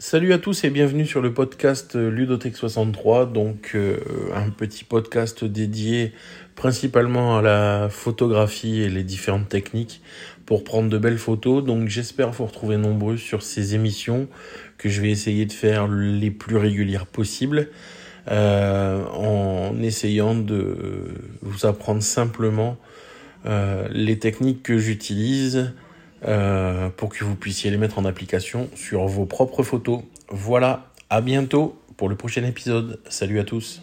Salut à tous et bienvenue sur le podcast Ludotech 63, donc euh, un petit podcast dédié principalement à la photographie et les différentes techniques pour prendre de belles photos. Donc j'espère vous retrouver nombreux sur ces émissions que je vais essayer de faire les plus régulières possibles euh, en essayant de vous apprendre simplement euh, les techniques que j'utilise euh, pour que vous puissiez les mettre en application sur vos propres photos. Voilà, à bientôt pour le prochain épisode. Salut à tous.